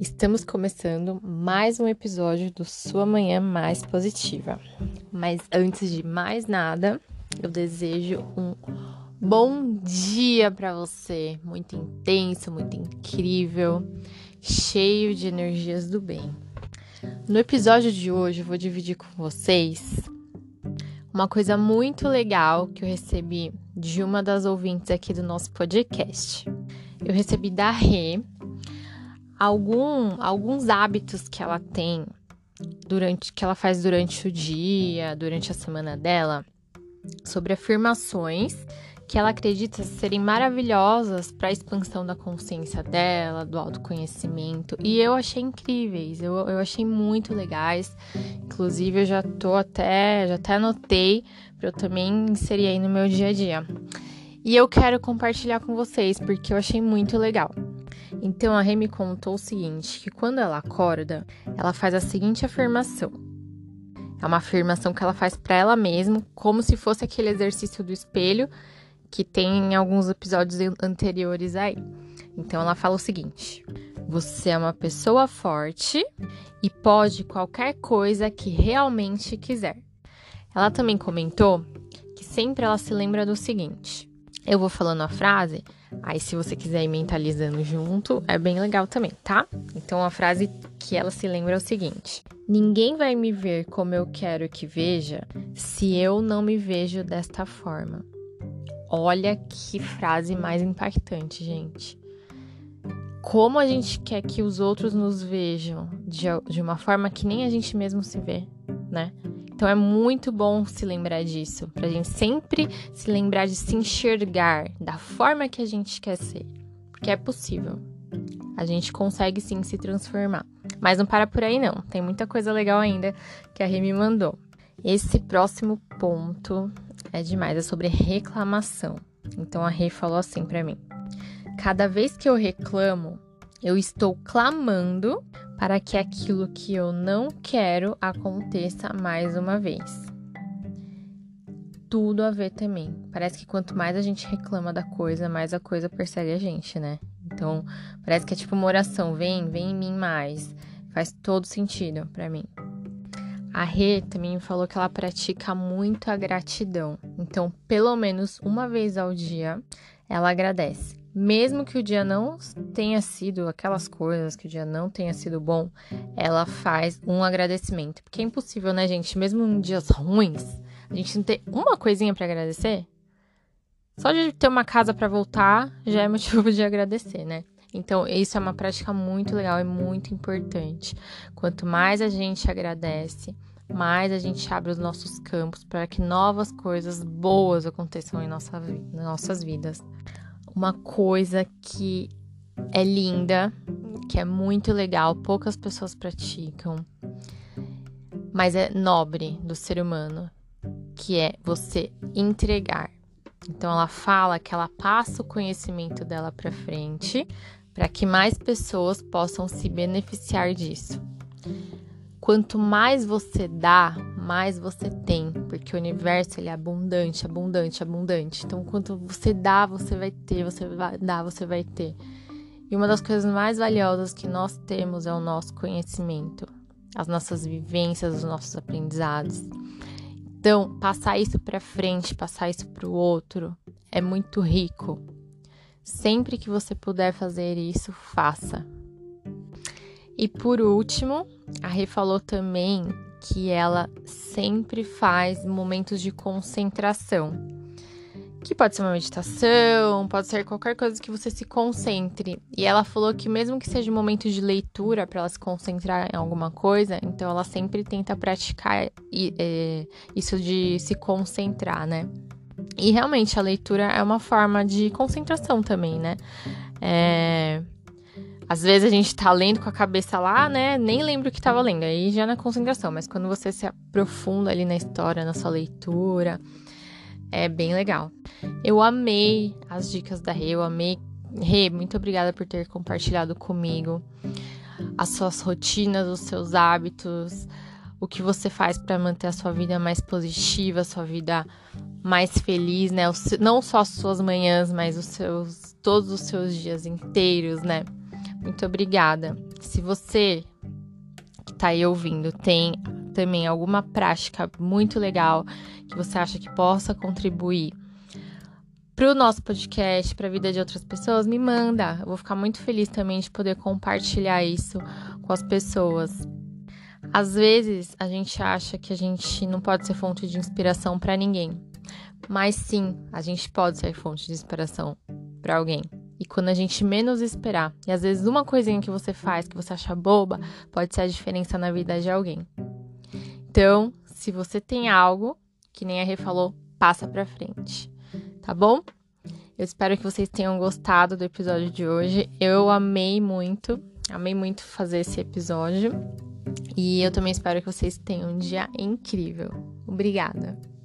Estamos começando mais um episódio do Sua Manhã Mais Positiva. Mas antes de mais nada, eu desejo um bom dia para você, muito intenso, muito incrível, cheio de energias do bem. No episódio de hoje, eu vou dividir com vocês uma coisa muito legal que eu recebi de uma das ouvintes aqui do nosso podcast. Eu recebi da Rê algum, alguns hábitos que ela tem durante que ela faz durante o dia, durante a semana dela, sobre afirmações que ela acredita serem maravilhosas para a expansão da consciência dela, do autoconhecimento. E eu achei incríveis, eu, eu achei muito legais. Inclusive, eu já tô até, já até anotei para eu também inserir aí no meu dia a dia. E eu quero compartilhar com vocês porque eu achei muito legal. Então a Remy contou o seguinte: que quando ela acorda, ela faz a seguinte afirmação. É uma afirmação que ela faz para ela mesma, como se fosse aquele exercício do espelho que tem em alguns episódios anteriores aí. Então ela fala o seguinte: Você é uma pessoa forte e pode qualquer coisa que realmente quiser. Ela também comentou que sempre ela se lembra do seguinte: Eu vou falando a frase Aí, se você quiser ir mentalizando junto, é bem legal também, tá? Então, a frase que ela se lembra é o seguinte: Ninguém vai me ver como eu quero que veja se eu não me vejo desta forma. Olha que frase mais impactante, gente. Como a gente quer que os outros nos vejam de, de uma forma que nem a gente mesmo se vê, né? Então é muito bom se lembrar disso, pra gente sempre se lembrar de se enxergar da forma que a gente quer ser, porque é possível. A gente consegue sim se transformar. Mas não para por aí não, tem muita coisa legal ainda que a Rê me mandou. Esse próximo ponto é demais, é sobre reclamação. Então a Rê falou assim para mim: Cada vez que eu reclamo, eu estou clamando para que aquilo que eu não quero aconteça mais uma vez. Tudo a ver também. Parece que quanto mais a gente reclama da coisa, mais a coisa persegue a gente, né? Então, parece que é tipo uma oração: vem, vem em mim mais. Faz todo sentido para mim. A Rê também falou que ela pratica muito a gratidão. Então, pelo menos uma vez ao dia, ela agradece mesmo que o dia não tenha sido aquelas coisas, que o dia não tenha sido bom, ela faz um agradecimento. Porque é impossível, né, gente? Mesmo em dias ruins, a gente não ter uma coisinha para agradecer. Só de ter uma casa para voltar já é motivo de agradecer, né? Então, isso é uma prática muito legal e muito importante. Quanto mais a gente agradece, mais a gente abre os nossos campos para que novas coisas boas aconteçam em nossa, nossas vidas uma coisa que é linda, que é muito legal, poucas pessoas praticam, mas é nobre do ser humano, que é você entregar. Então ela fala que ela passa o conhecimento dela para frente para que mais pessoas possam se beneficiar disso. Quanto mais você dá, mais você tem, porque o universo ele é abundante, abundante, abundante. Então, quanto você dá, você vai ter, você vai dar, você vai ter. E uma das coisas mais valiosas que nós temos é o nosso conhecimento, as nossas vivências, os nossos aprendizados. Então, passar isso para frente, passar isso para o outro, é muito rico. Sempre que você puder fazer isso, faça. E por último, a Rê falou também que ela sempre faz momentos de concentração. Que pode ser uma meditação, pode ser qualquer coisa que você se concentre. E ela falou que mesmo que seja um momento de leitura para ela se concentrar em alguma coisa, então ela sempre tenta praticar é, isso de se concentrar, né? E realmente a leitura é uma forma de concentração também, né? É, às vezes a gente tá lendo com a cabeça lá, né? Nem lembro o que tava lendo, aí já na concentração. Mas quando você se aprofunda ali na história, na sua leitura, é bem legal. Eu amei as dicas da Rê, eu amei. Rê, muito obrigada por ter compartilhado comigo as suas rotinas, os seus hábitos, o que você faz para manter a sua vida mais positiva, a sua vida mais feliz, né? Não só as suas manhãs, mas os seus todos os seus dias inteiros, né? Muito obrigada. se você que tá aí ouvindo tem também alguma prática muito legal que você acha que possa contribuir para o nosso podcast, para a vida de outras pessoas, me manda. Eu vou ficar muito feliz também de poder compartilhar isso com as pessoas. Às vezes a gente acha que a gente não pode ser fonte de inspiração para ninguém, mas sim, a gente pode ser fonte de inspiração para alguém. E quando a gente menos esperar, e às vezes uma coisinha que você faz que você acha boba, pode ser a diferença na vida de alguém. Então, se você tem algo, que nem a Rê falou, passa pra frente tá bom? Eu espero que vocês tenham gostado do episódio de hoje. Eu amei muito, amei muito fazer esse episódio. E eu também espero que vocês tenham um dia incrível. Obrigada!